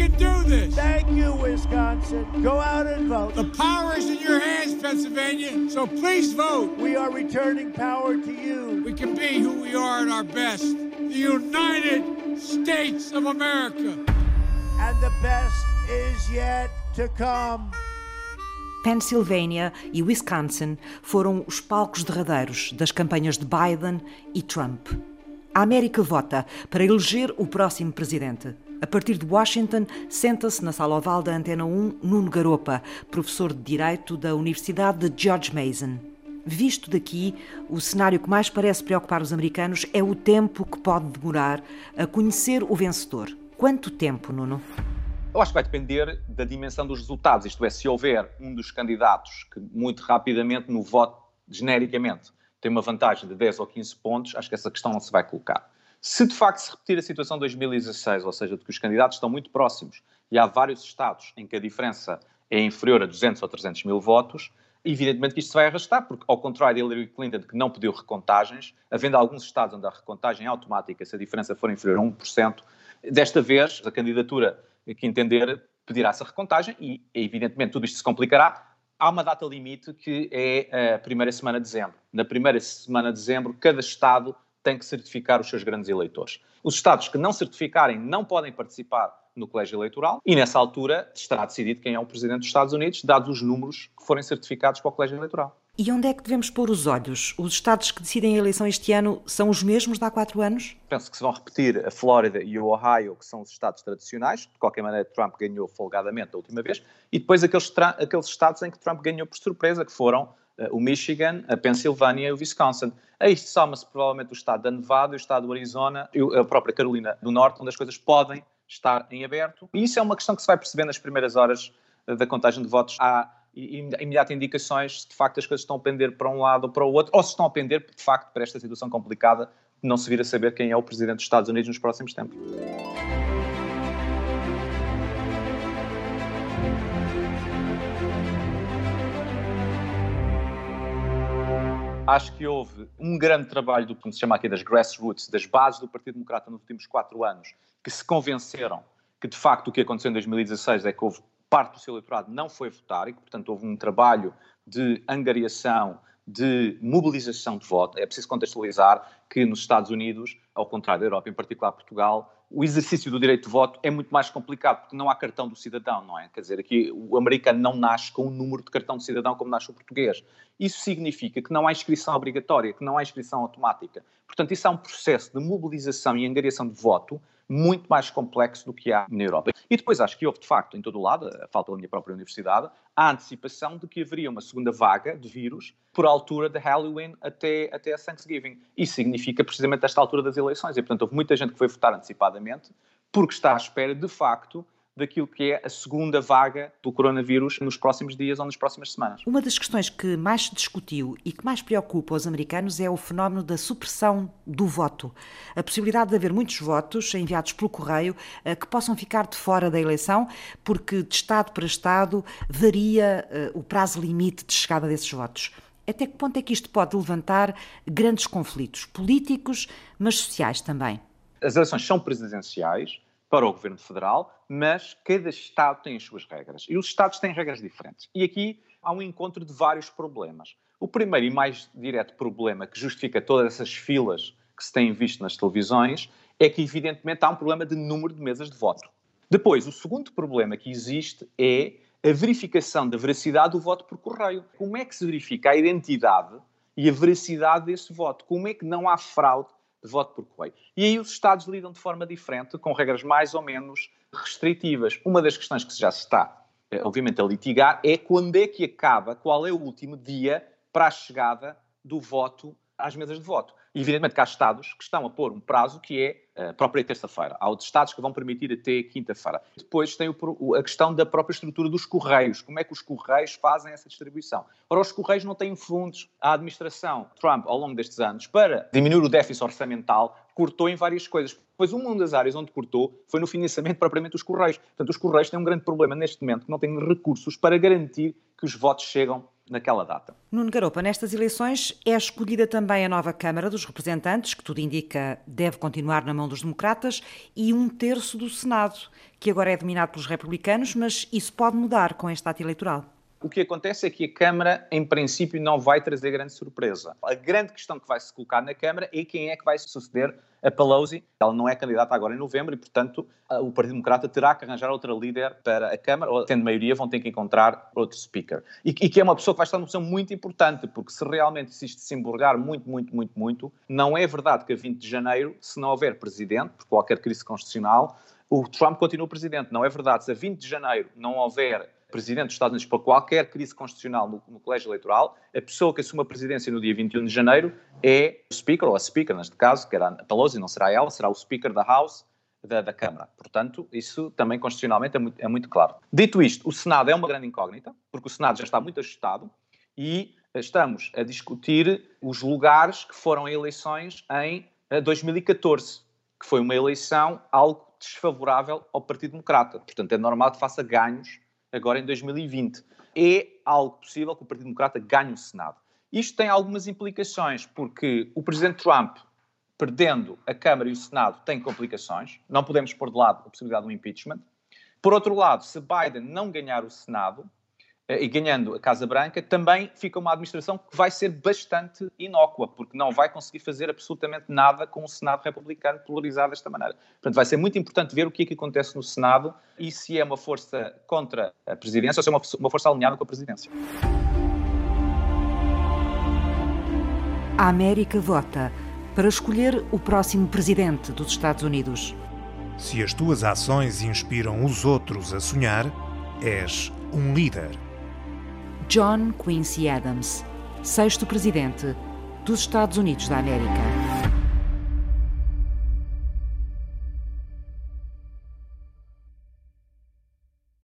can do this. Thank you, Wisconsin. Go out and vote. The power is in your hands, Pennsylvania, so please vote. We are returning power to you. We can be who we are at our best. The United States of America. And the best is yet to come. Pennsylvania e Wisconsin foram os palcos derradeiros das campanhas de Biden e Trump. A América vota para eleger o próximo presidente. A partir de Washington, senta-se na sala oval da Antena 1 Nuno Garopa, professor de Direito da Universidade de George Mason. Visto daqui, o cenário que mais parece preocupar os americanos é o tempo que pode demorar a conhecer o vencedor. Quanto tempo, Nuno? Eu acho que vai depender da dimensão dos resultados, isto é, se houver um dos candidatos que muito rapidamente no voto, genericamente, tem uma vantagem de 10 ou 15 pontos, acho que essa questão não se vai colocar. Se de facto se repetir a situação de 2016, ou seja, de que os candidatos estão muito próximos e há vários estados em que a diferença é inferior a 200 ou 300 mil votos, evidentemente que isto se vai arrastar, porque ao contrário de Hillary Clinton, que não pediu recontagens, havendo alguns estados onde a recontagem é automática, se a diferença for inferior a 1%, desta vez a candidatura que entender pedirá essa recontagem e, evidentemente, tudo isto se complicará. Há uma data limite que é a primeira semana de dezembro. Na primeira semana de dezembro, cada Estado tem que certificar os seus grandes eleitores. Os Estados que não certificarem não podem participar no colégio eleitoral e, nessa altura, estará decidido quem é o presidente dos Estados Unidos, dados os números que forem certificados para o colégio eleitoral. E onde é que devemos pôr os olhos? Os estados que decidem a eleição este ano são os mesmos de há quatro anos? Penso que se vão repetir a Flórida e o Ohio, que são os estados tradicionais. De qualquer maneira, Trump ganhou folgadamente a última vez. E depois aqueles, aqueles estados em que Trump ganhou por surpresa, que foram o Michigan, a Pensilvânia e o Wisconsin. A isto soma-se provavelmente o estado da Nevada, o estado do Arizona e a própria Carolina do Norte, onde as coisas podem estar em aberto. E isso é uma questão que se vai perceber nas primeiras horas uh, da contagem de votos. Há imediatas indicações se de facto as coisas estão a pender para um lado ou para o outro, ou se estão a pender de facto para esta situação complicada de não se vir a saber quem é o presidente dos Estados Unidos nos próximos tempos. Acho que houve um grande trabalho do que se chama aqui das grassroots, das bases do Partido Democrata nos últimos quatro anos, que se convenceram que de facto o que aconteceu em 2016 é que houve parte do seu eleitorado não foi votar e que, portanto, houve um trabalho de angariação, de mobilização de voto. É preciso contextualizar que nos Estados Unidos, ao contrário da Europa, em particular Portugal, o exercício do direito de voto é muito mais complicado, porque não há cartão do cidadão, não é? Quer dizer, aqui o americano não nasce com o número de cartão de cidadão como nasce o português. Isso significa que não há inscrição obrigatória, que não há inscrição automática. Portanto, isso é um processo de mobilização e angariação de voto muito mais complexo do que há na Europa. E depois acho que houve, de facto, em todo o lado, a falta da minha própria universidade, a antecipação de que haveria uma segunda vaga de vírus por altura de Halloween até, até a Thanksgiving. Isso significa precisamente esta altura das eleições. E, portanto, houve muita gente que foi votar antecipadamente porque está à espera, de facto, daquilo que é a segunda vaga do coronavírus nos próximos dias ou nas próximas semanas. Uma das questões que mais se discutiu e que mais preocupa os americanos é o fenómeno da supressão do voto. A possibilidade de haver muitos votos enviados pelo correio eh, que possam ficar de fora da eleição, porque de Estado para Estado varia eh, o prazo limite de chegada desses votos. Até que ponto é que isto pode levantar grandes conflitos políticos, mas sociais também? As eleições são presidenciais, para o Governo Federal, mas cada Estado tem as suas regras. E os Estados têm regras diferentes. E aqui há um encontro de vários problemas. O primeiro e mais direto problema que justifica todas essas filas que se têm visto nas televisões é que, evidentemente, há um problema de número de mesas de voto. Depois, o segundo problema que existe é a verificação da veracidade do voto por correio. Como é que se verifica a identidade e a veracidade desse voto? Como é que não há fraude de voto por correio. E aí os Estados lidam de forma diferente, com regras mais ou menos restritivas. Uma das questões que já se está, eh, obviamente, a litigar é quando é que acaba, qual é o último dia para a chegada do voto às mesas de voto. E, evidentemente que há Estados que estão a pôr um prazo que é a eh, própria terça-feira. Há outros Estados que vão permitir até quinta-feira. Depois tem o, a questão da própria estrutura dos Correios. Como é que os Correios fazem essa distribuição? Ora, os Correios não têm fundos. A administração Trump, ao longo destes anos, para diminuir o déficit orçamental, cortou em várias coisas. Pois uma das áreas onde cortou foi no financiamento propriamente dos Correios. Portanto, os Correios têm um grande problema neste momento, que não têm recursos para garantir que os votos chegam naquela data. Nuno Garopa, nestas eleições é escolhida também a nova Câmara dos Representantes, que tudo indica deve continuar na mão dos democratas, e um terço do Senado, que agora é dominado pelos republicanos, mas isso pode mudar com este ato eleitoral. O que acontece é que a Câmara, em princípio, não vai trazer grande surpresa. A grande questão que vai se colocar na Câmara é quem é que vai suceder a Pelosi. Ela não é candidata agora em novembro e, portanto, o Partido Democrata terá que arranjar outra líder para a Câmara, ou, tendo maioria, vão ter que encontrar outro speaker. E, e que é uma pessoa que vai estar numa posição muito importante, porque se realmente se isto se emborgar muito, muito, muito, muito, não é verdade que a 20 de janeiro, se não houver presidente, por qualquer crise constitucional, o Trump continua presidente. Não é verdade. Se a 20 de janeiro não houver presidente dos Estados Unidos para qualquer crise constitucional no, no, colégio eleitoral, a pessoa que assume a presidência no dia 21 de janeiro é o Speaker, ou a Speaker, neste caso, que era a Pelosi, não será ela, será o Speaker da House da, da Câmara. Portanto, isso também constitucionalmente é muito, é muito claro. Dito isto, o Senado é uma grande incógnita, porque o Senado já está muito ajustado e estamos a discutir os lugares que foram eleições em 2014, eh, que foi uma eleição algo desfavorável ao Partido Democrata. Portanto, é normal que faça ganhos agora em 2020. É algo possível que o Partido Democrata ganhe o Senado. Isto tem algumas implicações, porque o Presidente Trump, perdendo a Câmara e o Senado, tem complicações. Não podemos pôr de lado a possibilidade do impeachment. Por outro lado, se Biden não ganhar o Senado, e ganhando a Casa Branca, também fica uma administração que vai ser bastante inócua, porque não vai conseguir fazer absolutamente nada com o Senado republicano polarizado desta maneira. Portanto, vai ser muito importante ver o que é que acontece no Senado e se é uma força contra a presidência ou se é uma, uma força alinhada com a presidência. A América vota para escolher o próximo presidente dos Estados Unidos. Se as tuas ações inspiram os outros a sonhar, és um líder. John Quincy Adams, sexto presidente dos Estados Unidos da América.